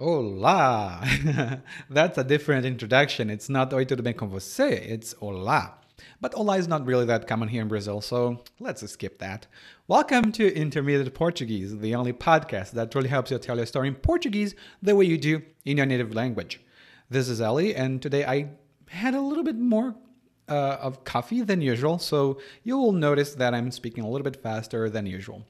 Olá! That's a different introduction. It's not Oi tudo bem com você? It's Olá. But Olá is not really that common here in Brazil, so let's skip that. Welcome to Intermediate Portuguese, the only podcast that really helps you tell your story in Portuguese the way you do in your native language. This is Ellie, and today I had a little bit more uh, of coffee than usual, so you will notice that I'm speaking a little bit faster than usual.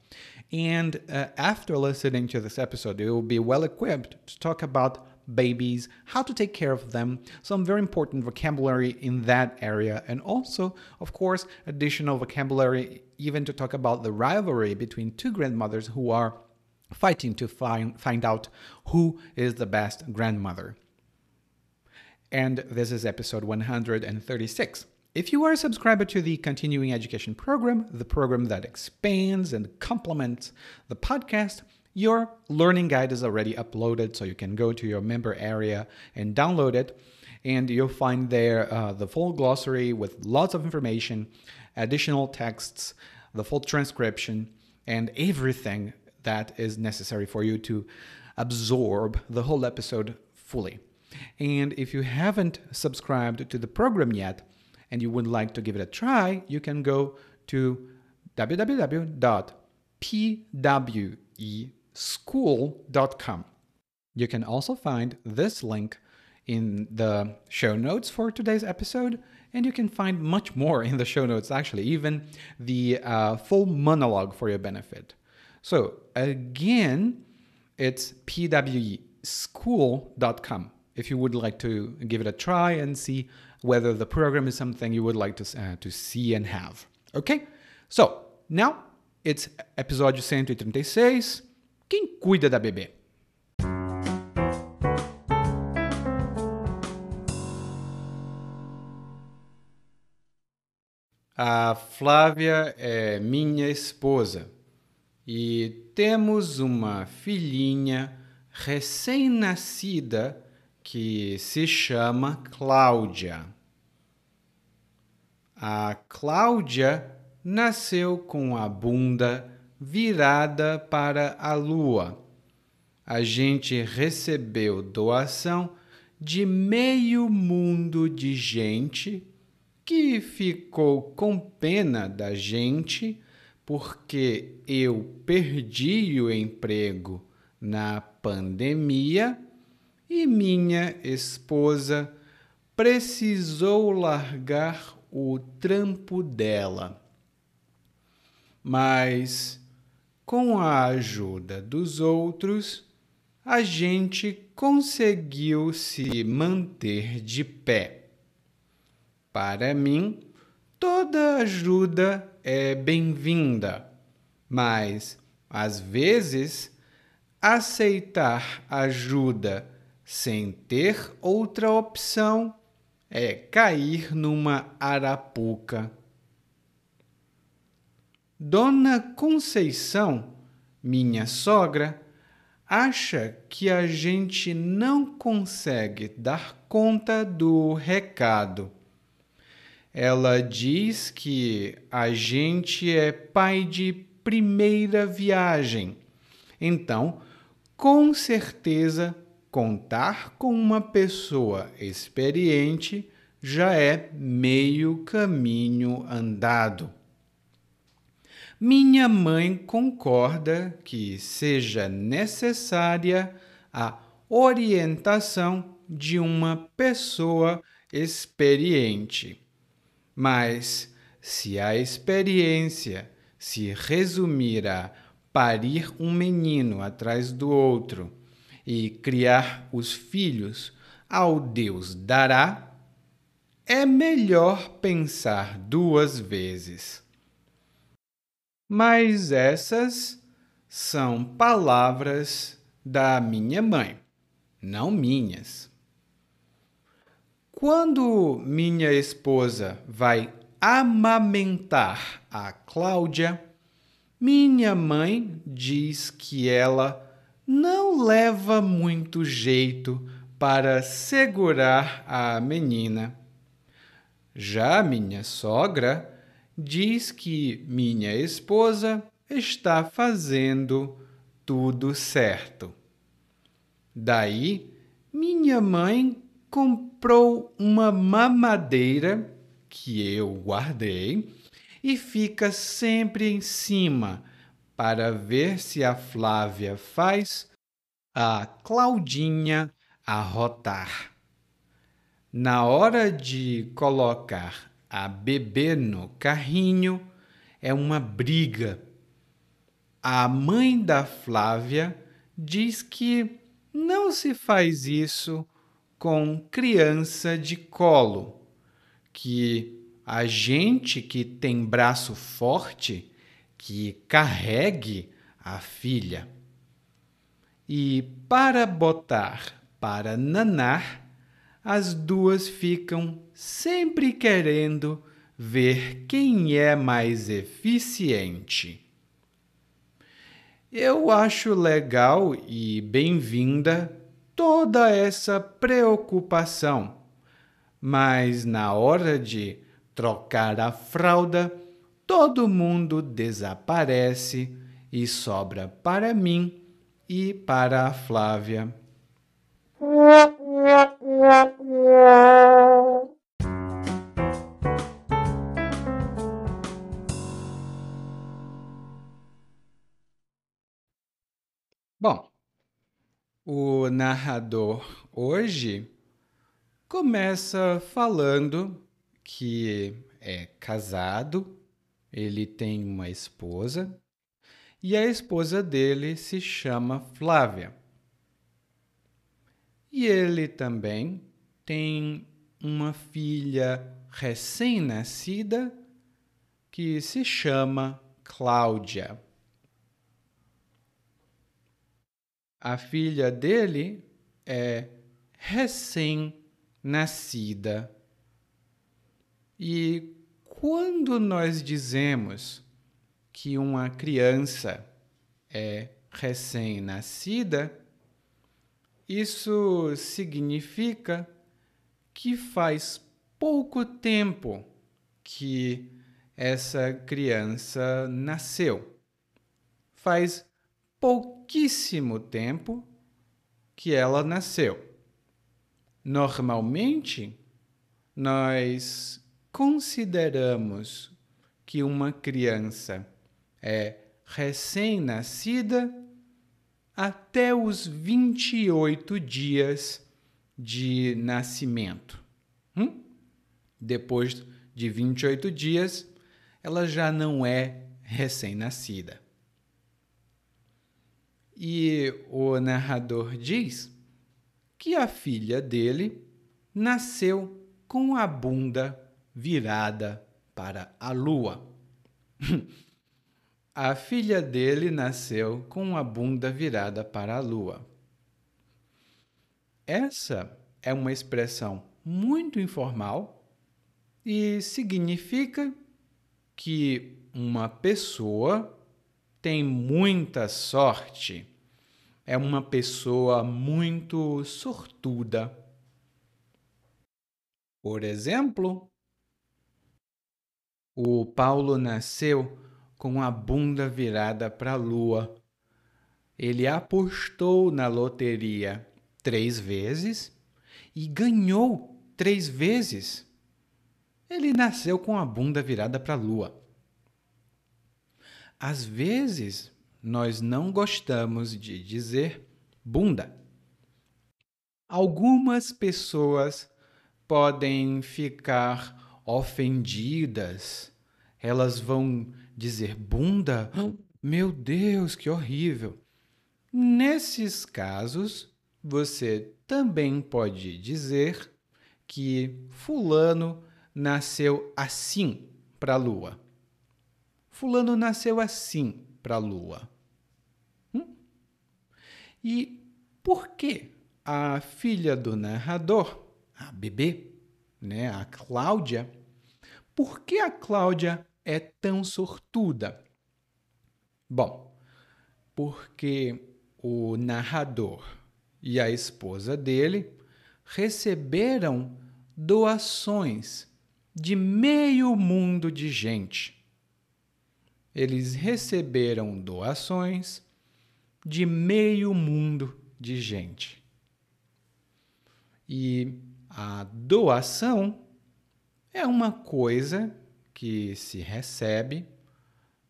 And uh, after listening to this episode, you will be well equipped to talk about babies, how to take care of them, some very important vocabulary in that area, and also, of course, additional vocabulary even to talk about the rivalry between two grandmothers who are fighting to find, find out who is the best grandmother. And this is episode 136. If you are a subscriber to the Continuing Education Program, the program that expands and complements the podcast, your learning guide is already uploaded, so you can go to your member area and download it. And you'll find there uh, the full glossary with lots of information, additional texts, the full transcription, and everything that is necessary for you to absorb the whole episode fully. And if you haven't subscribed to the program yet, and you would like to give it a try, you can go to www.pweschool.com. You can also find this link in the show notes for today's episode, and you can find much more in the show notes, actually, even the uh, full monologue for your benefit. So, again, it's pweschool.com if you would like to give it a try and see whether the program is something you would like to, uh, to see and have. Okay? So, now it's episódio 136. Quem cuida da bebê? A Flávia é minha esposa e temos uma filhinha recém-nascida que se chama Cláudia. A Cláudia nasceu com a bunda virada para a lua. A gente recebeu doação de meio mundo de gente que ficou com pena da gente porque eu perdi o emprego na pandemia e minha esposa precisou largar o trampo dela. Mas, com a ajuda dos outros, a gente conseguiu se manter de pé. Para mim, toda ajuda é bem-vinda, mas, às vezes, aceitar ajuda sem ter outra opção, é cair numa arapuca. Dona Conceição, minha sogra, acha que a gente não consegue dar conta do recado. Ela diz que a gente é pai de primeira viagem, então, com certeza, contar com uma pessoa experiente já é meio caminho andado. Minha mãe concorda que seja necessária a orientação de uma pessoa experiente. Mas se a experiência se resumir a parir um menino atrás do outro, e criar os filhos ao Deus dará, é melhor pensar duas vezes. Mas essas são palavras da minha mãe, não minhas. Quando minha esposa vai amamentar a Cláudia, minha mãe diz que ela não leva muito jeito para segurar a menina. Já minha sogra diz que minha esposa está fazendo tudo certo. Daí, minha mãe comprou uma mamadeira que eu guardei e fica sempre em cima para ver se a Flávia faz a Claudinha arrotar. Na hora de colocar a bebê no carrinho, é uma briga. A mãe da Flávia diz que não se faz isso com criança de colo, que a gente que tem braço forte que carregue a filha. E para botar para nanar, as duas ficam sempre querendo ver quem é mais eficiente. Eu acho legal e bem-vinda toda essa preocupação, mas na hora de trocar a fralda, todo mundo desaparece e sobra para mim e para a Flávia. Bom, o narrador hoje começa falando que é casado ele tem uma esposa e a esposa dele se chama Flávia. E ele também tem uma filha recém-nascida que se chama Cláudia. A filha dele é recém-nascida. E quando nós dizemos que uma criança é recém-nascida, isso significa que faz pouco tempo que essa criança nasceu. Faz pouquíssimo tempo que ela nasceu. Normalmente, nós consideramos que uma criança é recém-nascida até os 28 dias de nascimento. Hum? Depois de 28 dias, ela já não é recém-nascida. E o narrador diz que a filha dele nasceu com a bunda virada para a lua. a filha dele nasceu com a bunda virada para a lua. Essa é uma expressão muito informal e significa que uma pessoa tem muita sorte, é uma pessoa muito sortuda. Por exemplo, o Paulo nasceu com a bunda virada para a lua. Ele apostou na loteria três vezes e ganhou três vezes. Ele nasceu com a bunda virada para a lua. Às vezes, nós não gostamos de dizer bunda. Algumas pessoas podem ficar ofendidas, elas vão dizer bunda? Meu Deus, que horrível! Nesses casos, você também pode dizer que Fulano nasceu assim para a lua. Fulano nasceu assim para a lua. Hum? E por que a filha do narrador, a bebê, né, a Cláudia, por que a Cláudia é tão sortuda? Bom, porque o narrador e a esposa dele receberam doações de meio mundo de gente. Eles receberam doações de meio mundo de gente. E a doação é uma coisa que se recebe.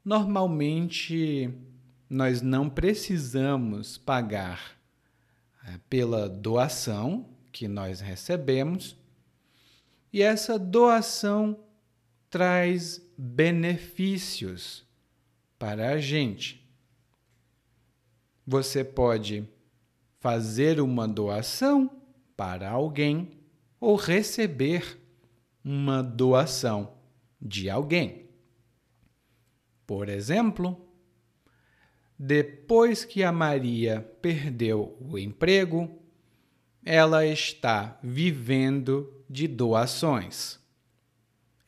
Normalmente, nós não precisamos pagar é, pela doação que nós recebemos, e essa doação traz benefícios para a gente. Você pode fazer uma doação para alguém ou receber uma doação de alguém. Por exemplo, depois que a Maria perdeu o emprego, ela está vivendo de doações.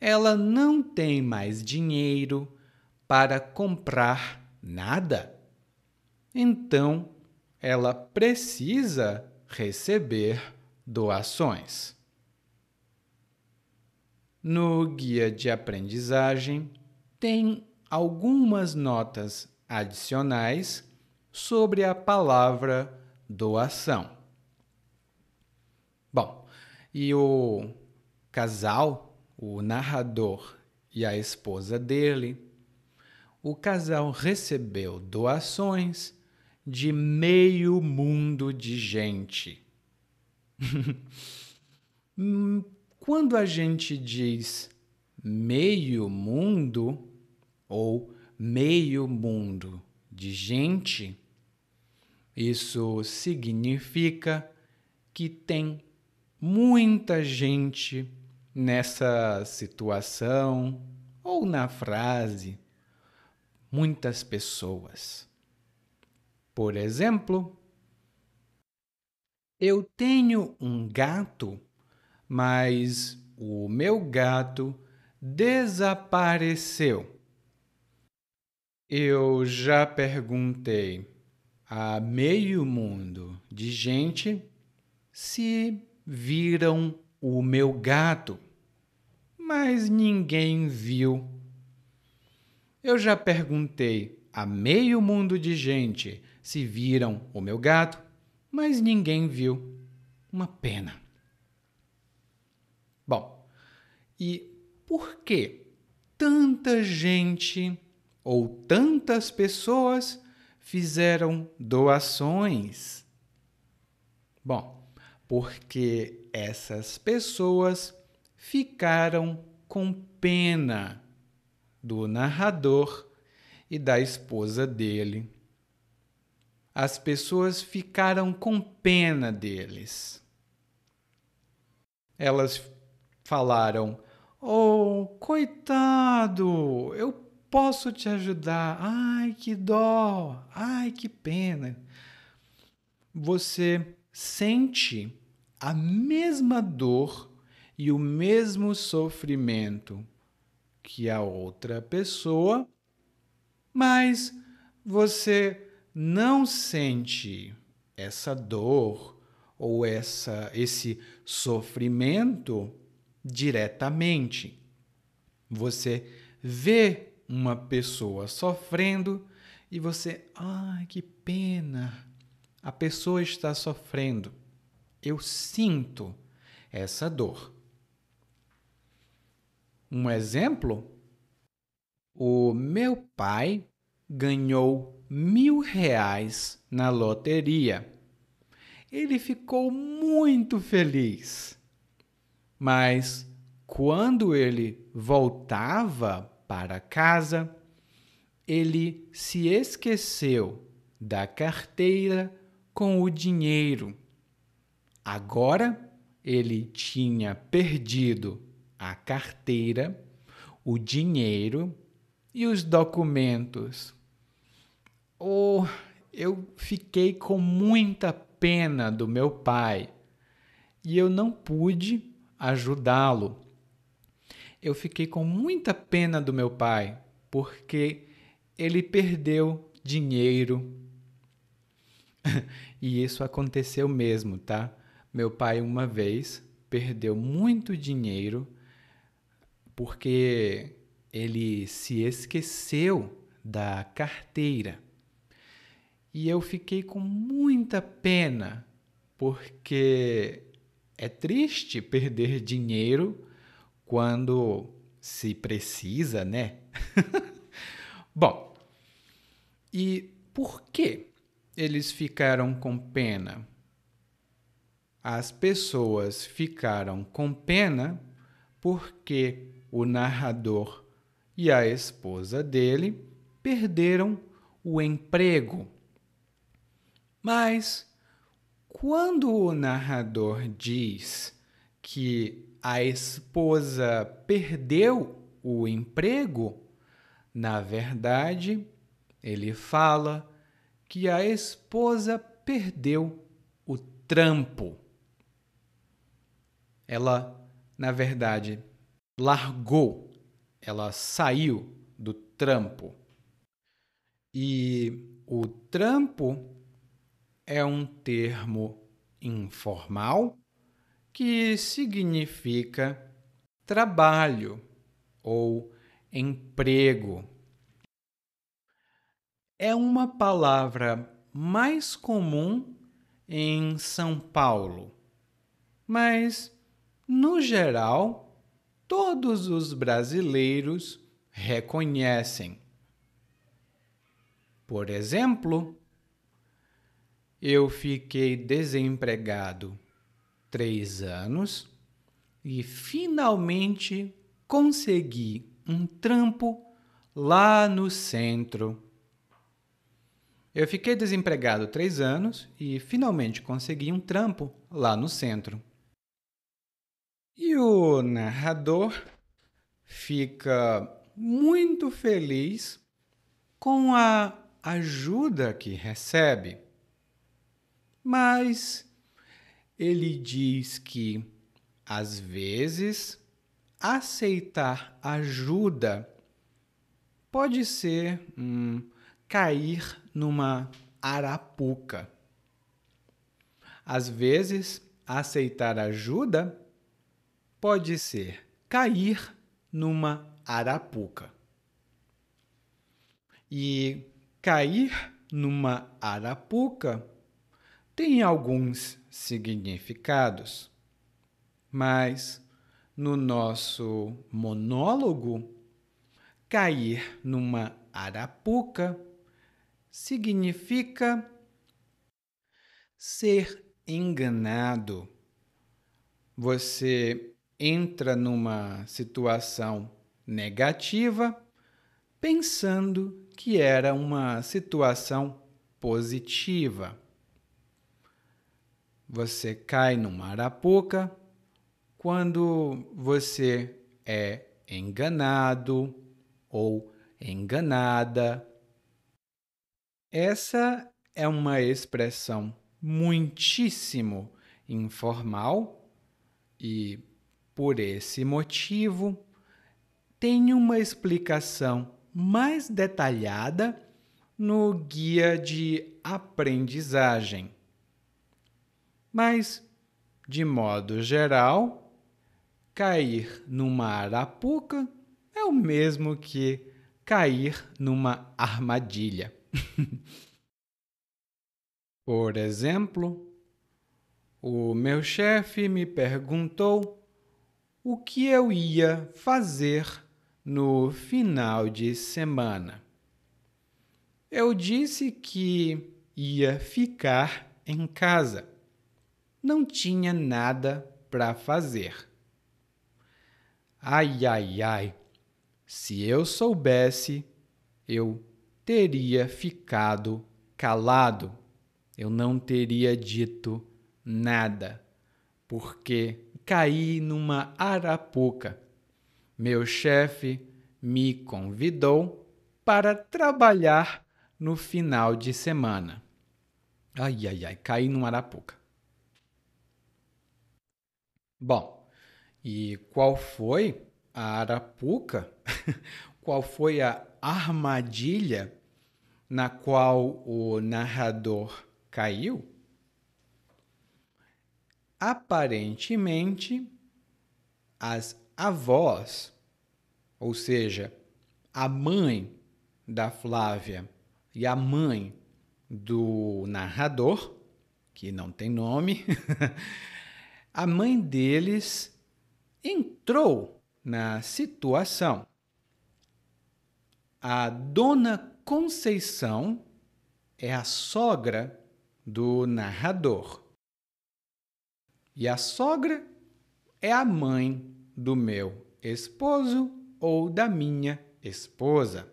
Ela não tem mais dinheiro para comprar nada. Então, ela precisa receber doações. No guia de aprendizagem tem algumas notas adicionais sobre a palavra doação. Bom, e o casal, o narrador e a esposa dele, o casal recebeu doações de meio mundo de gente. Quando a gente diz meio mundo ou meio mundo de gente, isso significa que tem muita gente nessa situação ou na frase, muitas pessoas. Por exemplo, eu tenho um gato mas o meu gato desapareceu. Eu já perguntei a meio mundo de gente se viram o meu gato, mas ninguém viu. Eu já perguntei a meio mundo de gente se viram o meu gato, mas ninguém viu. Uma pena. Bom, e por que tanta gente ou tantas pessoas fizeram doações? Bom, porque essas pessoas ficaram com pena do narrador e da esposa dele. As pessoas ficaram com pena deles. Elas falaram: Oh, coitado, eu posso te ajudar. Ai, que dó, ai, que pena. Você sente a mesma dor e o mesmo sofrimento que a outra pessoa, mas você não sente essa dor ou essa esse sofrimento diretamente. Você vê uma pessoa sofrendo e você, ai, que pena. A pessoa está sofrendo. Eu sinto essa dor. Um exemplo: o meu pai ganhou mil reais na loteria. Ele ficou muito feliz. Mas quando ele voltava para casa, ele se esqueceu da carteira com o dinheiro. Agora ele tinha perdido a carteira, o dinheiro e os documentos. Oh, eu fiquei com muita pena do meu pai e eu não pude ajudá-lo. Eu fiquei com muita pena do meu pai, porque ele perdeu dinheiro. e isso aconteceu mesmo, tá? Meu pai, uma vez, perdeu muito dinheiro porque ele se esqueceu da carteira. E eu fiquei com muita pena, porque é triste perder dinheiro quando se precisa, né? Bom, e por que eles ficaram com pena? As pessoas ficaram com pena porque o narrador e a esposa dele perderam o emprego. Mas quando o narrador diz que a esposa perdeu o emprego, na verdade, ele fala que a esposa perdeu o trampo. Ela, na verdade, largou, ela saiu do trampo. E o trampo é um termo informal que significa trabalho ou emprego. É uma palavra mais comum em São Paulo, mas, no geral, todos os brasileiros reconhecem. Por exemplo, eu fiquei desempregado três anos e finalmente consegui um trampo lá no centro. Eu fiquei desempregado três anos e finalmente consegui um trampo lá no centro. E o narrador fica muito feliz com a ajuda que recebe. Mas ele diz que, às vezes, aceitar ajuda pode ser hum, cair numa arapuca. Às vezes, aceitar ajuda pode ser cair numa arapuca. E cair numa arapuca tem alguns significados, mas no nosso monólogo, cair numa arapuca significa ser enganado. Você entra numa situação negativa pensando que era uma situação positiva. Você cai numa arapuca quando você é enganado ou enganada. Essa é uma expressão muitíssimo informal e, por esse motivo, tem uma explicação mais detalhada no guia de aprendizagem. Mas, de modo geral, cair numa arapuca é o mesmo que cair numa armadilha. Por exemplo, o meu chefe me perguntou o que eu ia fazer no final de semana. Eu disse que ia ficar em casa não tinha nada para fazer. Ai, ai, ai, se eu soubesse, eu teria ficado calado, eu não teria dito nada, porque caí numa arapuca. Meu chefe me convidou para trabalhar no final de semana. Ai, ai, ai, caí numa arapuca. Bom, e qual foi a arapuca? qual foi a armadilha na qual o narrador caiu? Aparentemente, as avós, ou seja, a mãe da Flávia e a mãe do narrador, que não tem nome, a mãe deles entrou na situação. A dona Conceição é a sogra do narrador. E a sogra é a mãe do meu esposo ou da minha esposa.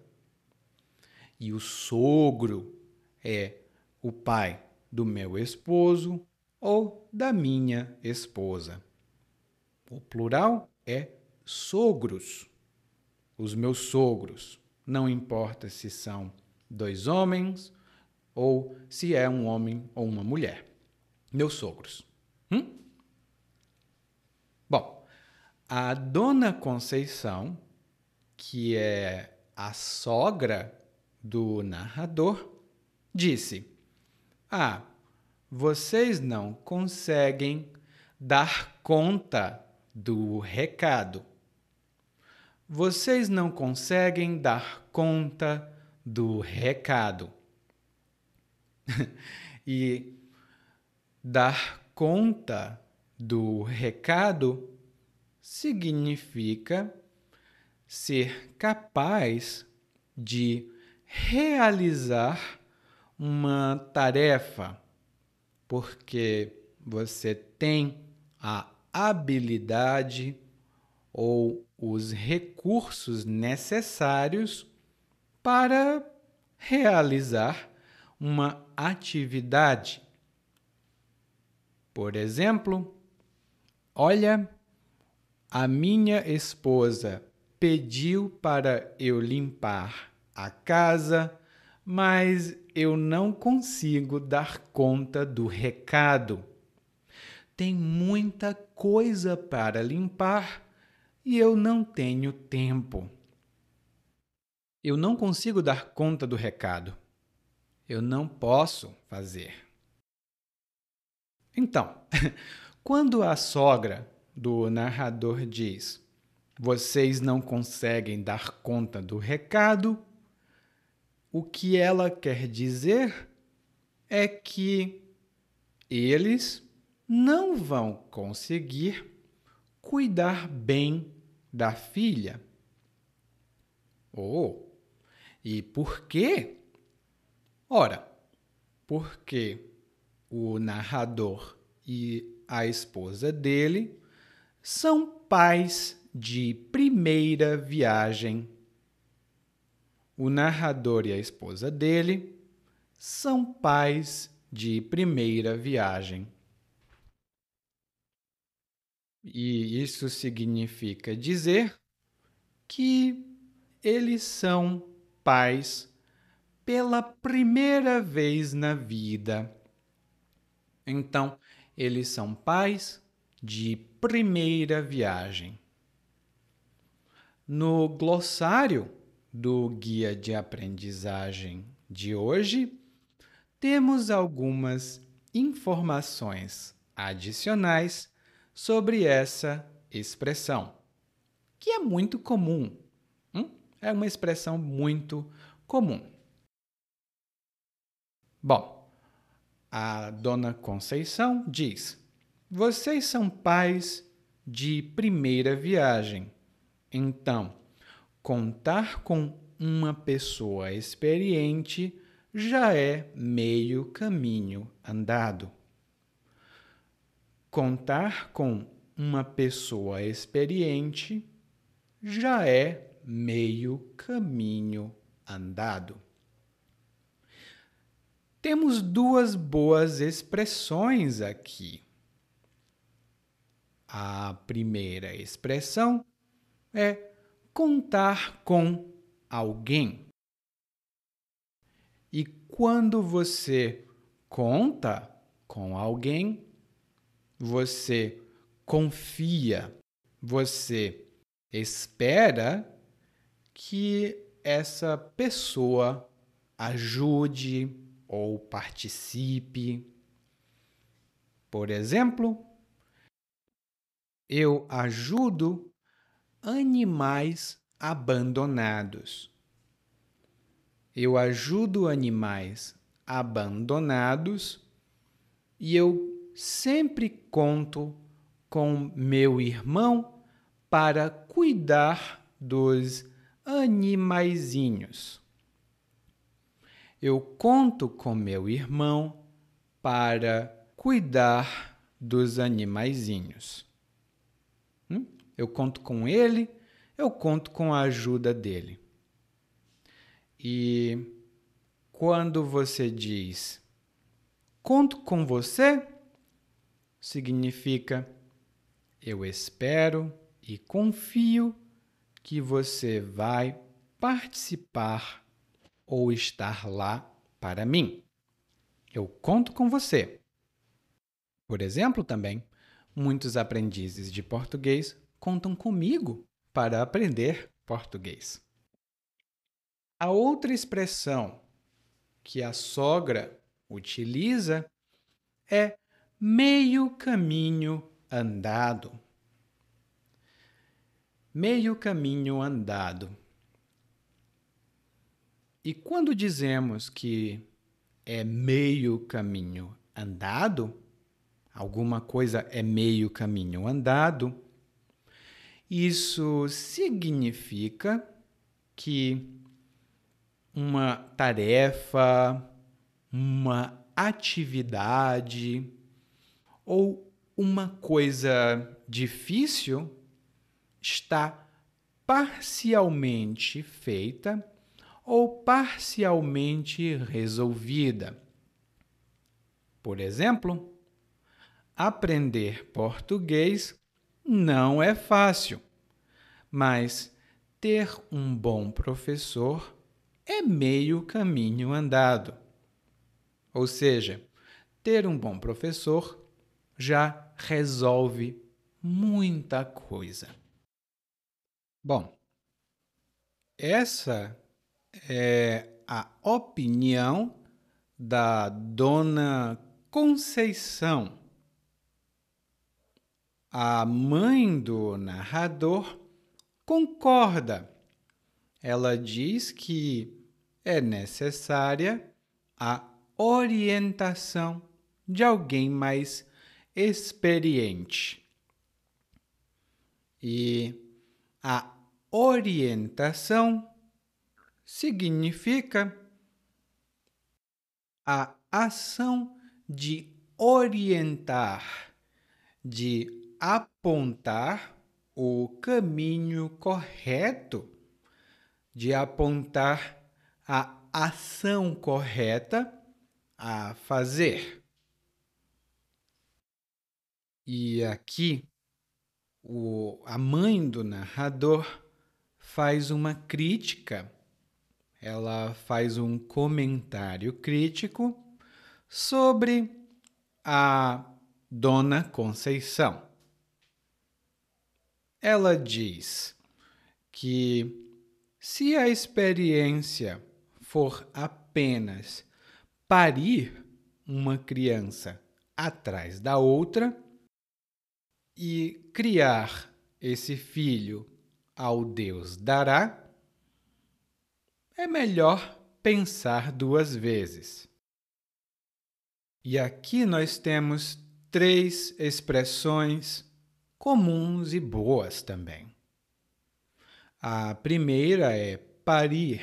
E o sogro é o pai do meu esposo ou da minha esposa. O plural é sogros. Os meus sogros. Não importa se são dois homens ou se é um homem ou uma mulher. Meus sogros. Hum? Bom, a dona Conceição, que é a sogra do narrador, disse: Ah, vocês não conseguem dar conta do recado. Vocês não conseguem dar conta do recado. e dar conta do recado significa ser capaz de realizar uma tarefa, porque você tem a habilidade ou os recursos necessários para realizar uma atividade. Por exemplo, olha, a minha esposa pediu para eu limpar a casa, mas eu não consigo dar conta do recado. Tem muita coisa para limpar e eu não tenho tempo. Eu não consigo dar conta do recado. Eu não posso fazer. Então, quando a sogra do narrador diz: Vocês não conseguem dar conta do recado, o que ela quer dizer é que eles não vão conseguir cuidar bem da filha. Oh, e por quê? Ora, porque o narrador e a esposa dele são pais de primeira viagem. O narrador e a esposa dele são pais de primeira viagem. E isso significa dizer que eles são pais pela primeira vez na vida. Então, eles são pais de primeira viagem. No glossário do guia de aprendizagem de hoje, temos algumas informações adicionais sobre essa expressão, que é muito comum. Hum? É uma expressão muito comum. Bom, a dona Conceição diz: Vocês são pais de primeira viagem. Então, contar com uma pessoa experiente já é meio caminho andado. Contar com uma pessoa experiente já é meio caminho andado. Temos duas boas expressões aqui. A primeira expressão é contar com alguém. E quando você conta com alguém, você confia, você espera que essa pessoa ajude, ou participe. Por exemplo, eu ajudo animais abandonados. Eu ajudo animais abandonados e eu sempre conto com meu irmão para cuidar dos animaizinhos. Eu conto com meu irmão para cuidar dos animaizinhos. Eu conto com ele, eu conto com a ajuda dele. E quando você diz conto com você, significa eu espero e confio que você vai participar ou estar lá para mim. Eu conto com você. Por exemplo, também, muitos aprendizes de português contam comigo para aprender português. A outra expressão que a sogra utiliza é meio caminho andado. Meio caminho andado. E quando dizemos que é meio caminho andado, alguma coisa é meio caminho andado, isso significa que uma tarefa, uma atividade ou uma coisa difícil está parcialmente feita ou parcialmente resolvida. Por exemplo, aprender português não é fácil, mas ter um bom professor é meio caminho andado. Ou seja, ter um bom professor já resolve muita coisa. Bom, essa é a opinião da dona Conceição. A mãe do narrador concorda. Ela diz que é necessária a orientação de alguém mais experiente. E a orientação significa a ação de orientar, de apontar o caminho correto, de apontar a ação correta a fazer. E aqui, o, a mãe do narrador faz uma crítica, ela faz um comentário crítico sobre a Dona Conceição. Ela diz que se a experiência for apenas parir uma criança atrás da outra e criar esse filho ao Deus dará, é melhor pensar duas vezes. E aqui nós temos três expressões comuns e boas também. A primeira é parir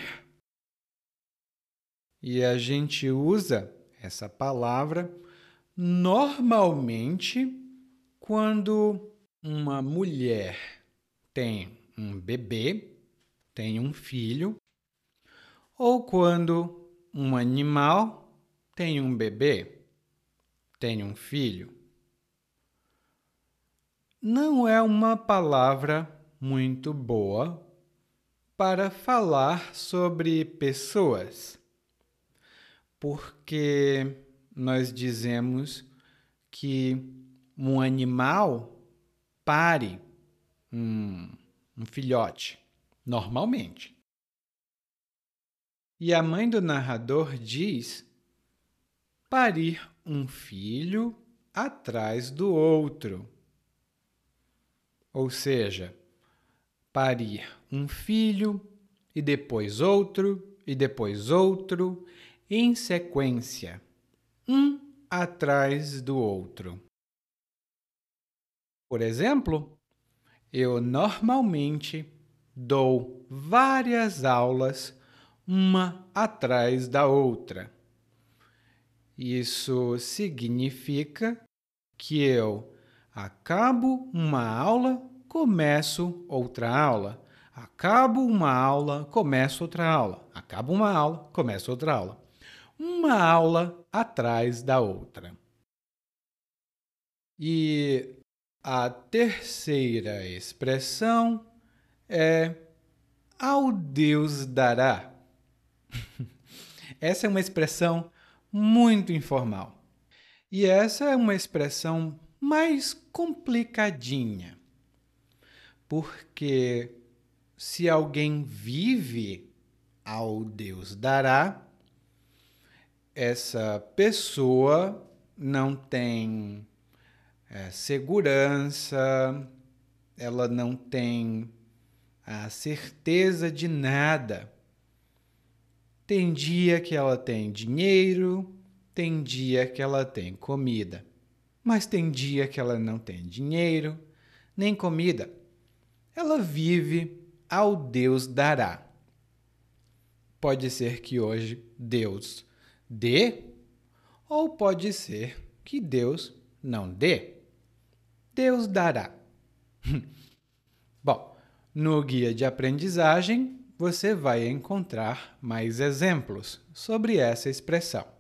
e a gente usa essa palavra normalmente quando uma mulher tem um bebê, tem um filho, ou quando um animal tem um bebê, tem um filho. Não é uma palavra muito boa para falar sobre pessoas porque nós dizemos que um animal pare um, um filhote, normalmente. E a mãe do narrador diz parir um filho atrás do outro. Ou seja, parir um filho e depois outro e depois outro em sequência, um atrás do outro. Por exemplo, eu normalmente dou várias aulas, uma atrás da outra. Isso significa que eu acabo uma aula, começo outra aula. Acabo uma aula, começo outra aula. Acabo uma aula, começo outra aula. Uma aula atrás da outra. E a terceira expressão é ao Deus dará. essa é uma expressão muito informal. E essa é uma expressão mais complicadinha. Porque se alguém vive ao Deus dará, essa pessoa não tem é, segurança, ela não tem a certeza de nada. Tem dia que ela tem dinheiro, tem dia que ela tem comida, mas tem dia que ela não tem dinheiro nem comida. Ela vive ao Deus dará. Pode ser que hoje Deus dê, ou pode ser que Deus não dê. Deus dará. Bom, no guia de aprendizagem você vai encontrar mais exemplos sobre essa expressão.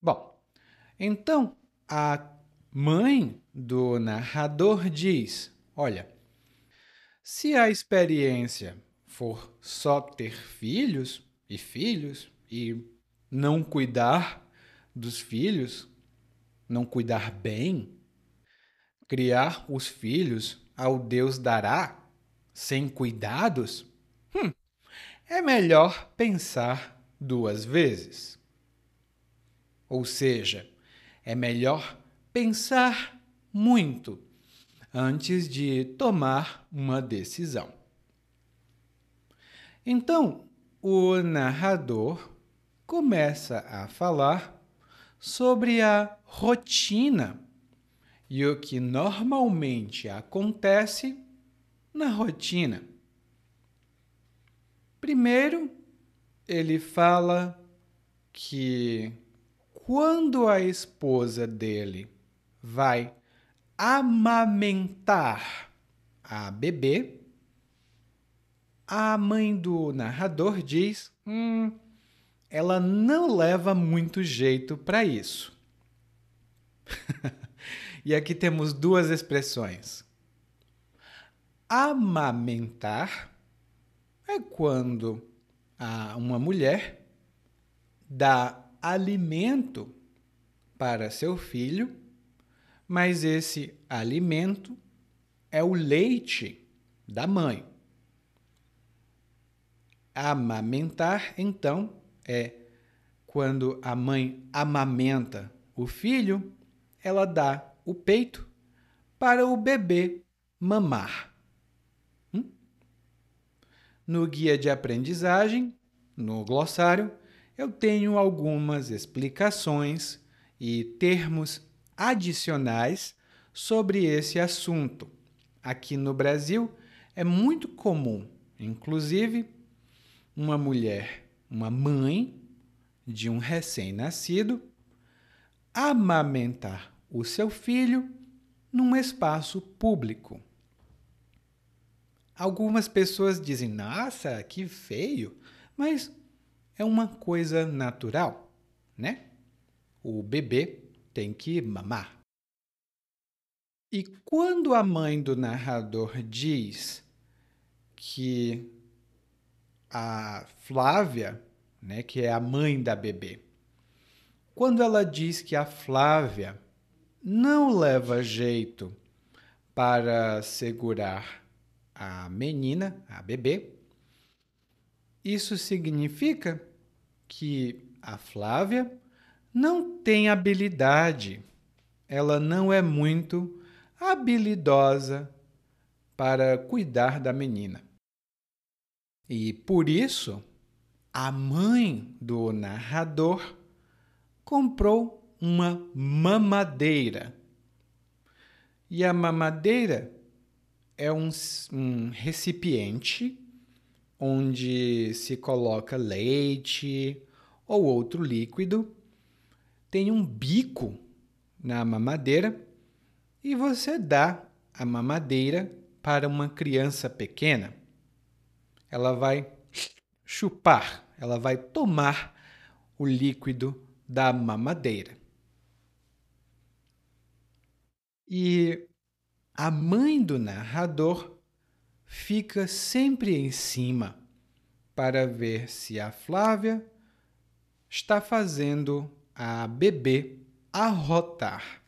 Bom, então a mãe do narrador diz: Olha, se a experiência for só ter filhos e filhos e não cuidar dos filhos, não cuidar bem, criar os filhos ao Deus dará sem cuidados, hum, é melhor pensar duas vezes. Ou seja, é melhor pensar muito antes de tomar uma decisão. Então, o narrador começa a falar sobre a rotina e o que normalmente acontece na rotina. Primeiro, ele fala que quando a esposa dele vai amamentar a bebê, a mãe do narrador diz: hum, ela não leva muito jeito para isso. e aqui temos duas expressões. Amamentar é quando a, uma mulher dá alimento para seu filho, mas esse alimento é o leite da mãe. Amamentar, então, é quando a mãe amamenta o filho, ela dá o peito para o bebê mamar. Hum? No guia de aprendizagem, no glossário, eu tenho algumas explicações e termos adicionais sobre esse assunto. Aqui no Brasil é muito comum, inclusive, uma mulher uma mãe de um recém-nascido amamentar o seu filho num espaço público. Algumas pessoas dizem: "Nossa, que feio", mas é uma coisa natural, né? O bebê tem que mamar. E quando a mãe do narrador diz que a Flávia, né, que é a mãe da bebê, quando ela diz que a Flávia não leva jeito para segurar a menina, a bebê, isso significa que a Flávia não tem habilidade, ela não é muito habilidosa para cuidar da menina. E por isso, a mãe do narrador comprou uma mamadeira. E a mamadeira é um, um recipiente onde se coloca leite ou outro líquido, tem um bico na mamadeira e você dá a mamadeira para uma criança pequena. Ela vai chupar, ela vai tomar o líquido da mamadeira. E a mãe do narrador fica sempre em cima para ver se a Flávia está fazendo a bebê arrotar.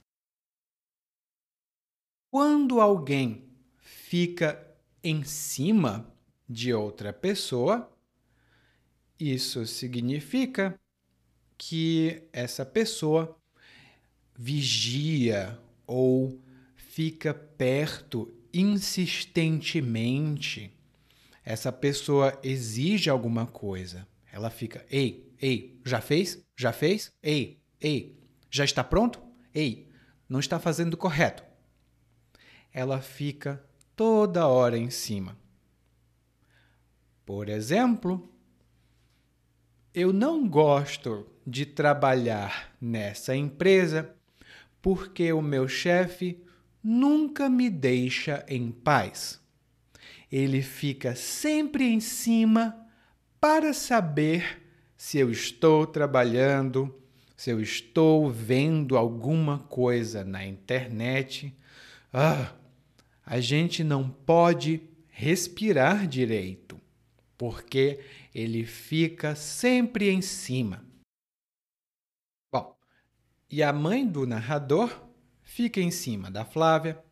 Quando alguém fica em cima de outra pessoa, isso significa que essa pessoa vigia ou fica perto insistentemente. Essa pessoa exige alguma coisa. Ela fica, ei, ei, já fez? Já fez? Ei, ei, já está pronto? Ei, não está fazendo correto. Ela fica toda hora em cima. Por exemplo, eu não gosto de trabalhar nessa empresa porque o meu chefe nunca me deixa em paz. Ele fica sempre em cima para saber se eu estou trabalhando, se eu estou vendo alguma coisa na internet. Ah, a gente não pode respirar direito, porque ele fica sempre em cima. Bom, e a mãe do narrador fica em cima da Flávia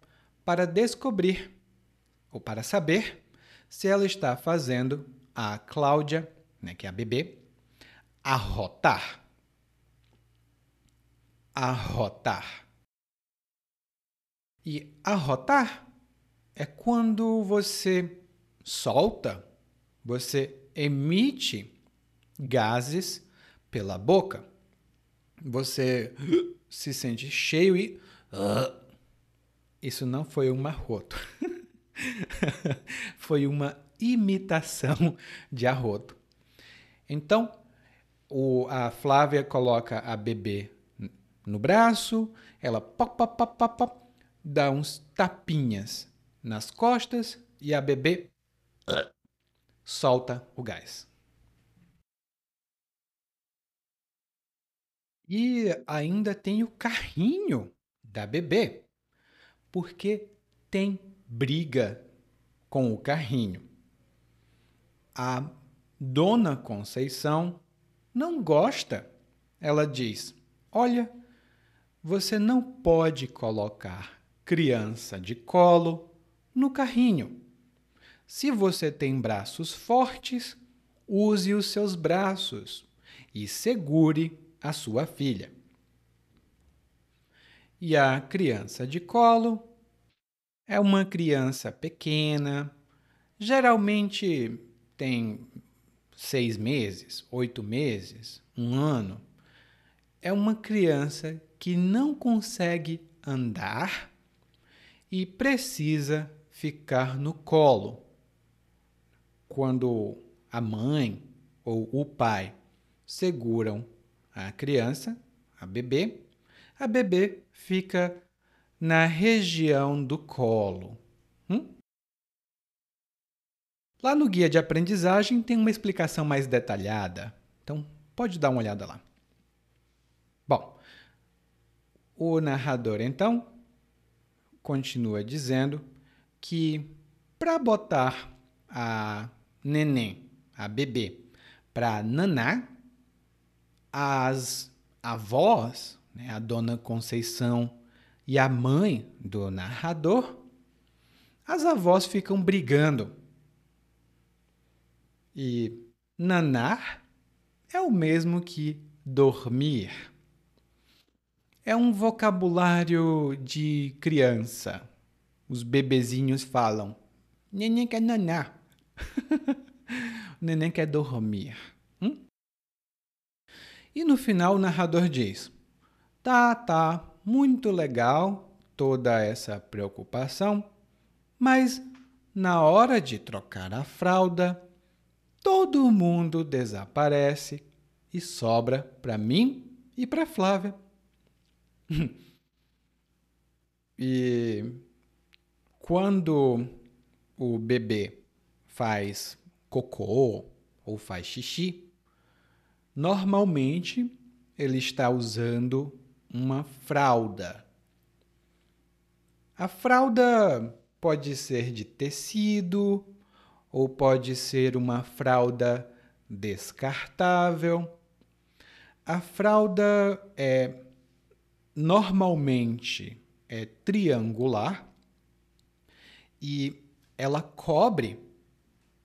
para descobrir ou para saber se ela está fazendo a Cláudia, né, que é a bebê, arrotar. Arrotar. E arrotar é quando você solta, você emite gases pela boca. Você se sente cheio e. Uh, isso não foi um arroto. foi uma imitação de arroto. Então, o, a Flávia coloca a bebê no braço, ela pop, pop, pop, pop, pop, dá uns tapinhas nas costas e a bebê solta o gás. E ainda tem o carrinho da bebê, porque tem briga com o carrinho. A dona Conceição não gosta. Ela diz: Olha, você não pode colocar criança de colo no carrinho. Se você tem braços fortes, use os seus braços e segure a sua filha. E a criança de colo é uma criança pequena, geralmente tem seis meses, oito meses, um ano. É uma criança que não consegue andar e precisa ficar no colo quando a mãe ou o pai seguram a criança, a bebê, a bebê fica na região do colo. Hum? Lá no guia de aprendizagem tem uma explicação mais detalhada, então pode dar uma olhada lá. Bom, o narrador então continua dizendo que para botar a neném, a bebê, para naná, as avós, né, a dona Conceição e a mãe do narrador, as avós ficam brigando. E nanar é o mesmo que dormir. É um vocabulário de criança. Os bebezinhos falam: Neném quer nanar. neném quer dormir. Hum? E no final o narrador diz: Tá, tá, muito legal toda essa preocupação, mas na hora de trocar a fralda, todo mundo desaparece e sobra para mim e para Flávia. e quando o bebê faz cocô ou faz xixi, normalmente ele está usando uma fralda. A fralda pode ser de tecido ou pode ser uma fralda descartável. A fralda é normalmente é triangular e ela cobre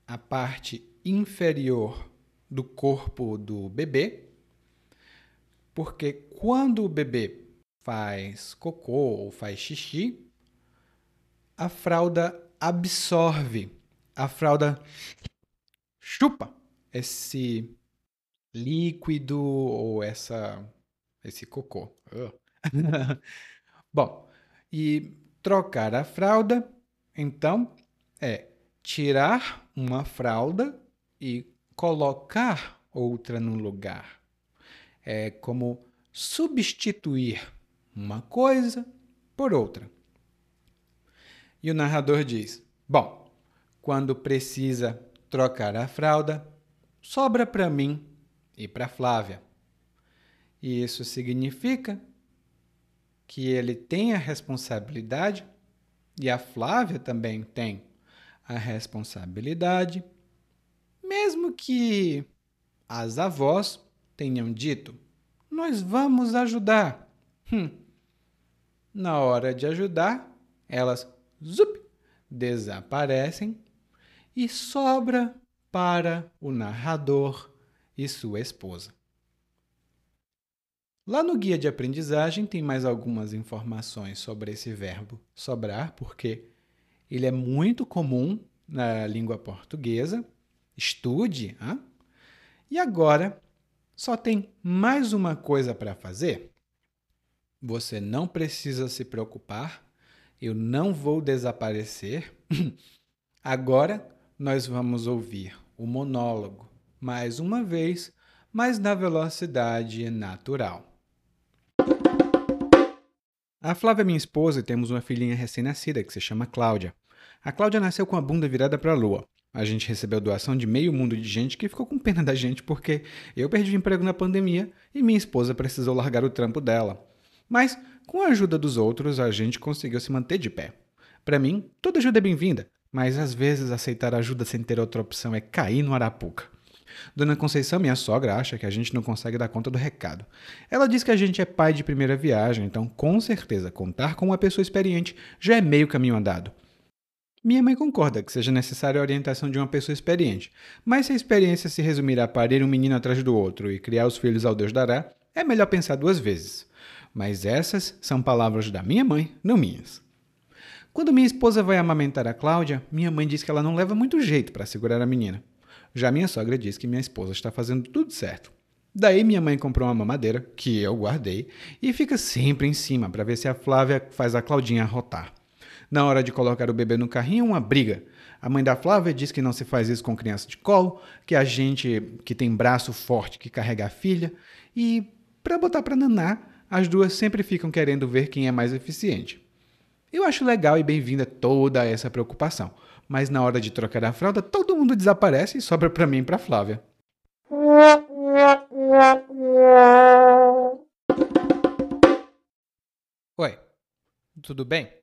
a parte inferior do corpo do bebê, porque quando o bebê faz cocô ou faz xixi, a fralda absorve, a fralda chupa esse líquido ou essa esse cocô. Bom, e trocar a fralda, então, é tirar uma fralda e colocar outra no lugar. É como substituir uma coisa por outra. E o narrador diz: Bom, quando precisa trocar a fralda, sobra para mim e para Flávia. E isso significa que ele tem a responsabilidade e a Flávia também tem a responsabilidade, mesmo que as avós tenham dito: Nós vamos ajudar. Hum. Na hora de ajudar, elas zup, desaparecem e sobra para o narrador e sua esposa. Lá no guia de aprendizagem tem mais algumas informações sobre esse verbo sobrar, porque ele é muito comum na língua portuguesa. Estude. Hein? E agora só tem mais uma coisa para fazer. Você não precisa se preocupar, eu não vou desaparecer. agora nós vamos ouvir o monólogo mais uma vez, mas na velocidade natural. A Flávia é minha esposa e temos uma filhinha recém-nascida que se chama Cláudia. A Cláudia nasceu com a bunda virada para a lua. A gente recebeu doação de meio mundo de gente que ficou com pena da gente porque eu perdi o emprego na pandemia e minha esposa precisou largar o trampo dela. Mas, com a ajuda dos outros, a gente conseguiu se manter de pé. Para mim, toda ajuda é bem-vinda, mas às vezes aceitar ajuda sem ter outra opção é cair no arapuca. Dona Conceição, minha sogra, acha que a gente não consegue dar conta do recado. Ela diz que a gente é pai de primeira viagem, então com certeza contar com uma pessoa experiente já é meio caminho andado. Minha mãe concorda que seja necessária a orientação de uma pessoa experiente, mas se a experiência se resumir a parir um menino atrás do outro e criar os filhos ao Deus dará, é melhor pensar duas vezes. Mas essas são palavras da minha mãe, não minhas. Quando minha esposa vai amamentar a Cláudia, minha mãe diz que ela não leva muito jeito para segurar a menina. Já minha sogra diz que minha esposa está fazendo tudo certo. Daí minha mãe comprou uma mamadeira, que eu guardei, e fica sempre em cima para ver se a Flávia faz a Claudinha rotar. Na hora de colocar o bebê no carrinho, uma briga. A mãe da Flávia diz que não se faz isso com criança de colo, que a gente que tem braço forte que carrega a filha, e para botar para nanar, as duas sempre ficam querendo ver quem é mais eficiente. Eu acho legal e bem-vinda toda essa preocupação mas na hora de trocar a fralda, todo mundo desaparece e sobra para mim e para Flávia. Oi, tudo bem?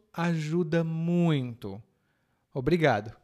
ajuda muito. Obrigado.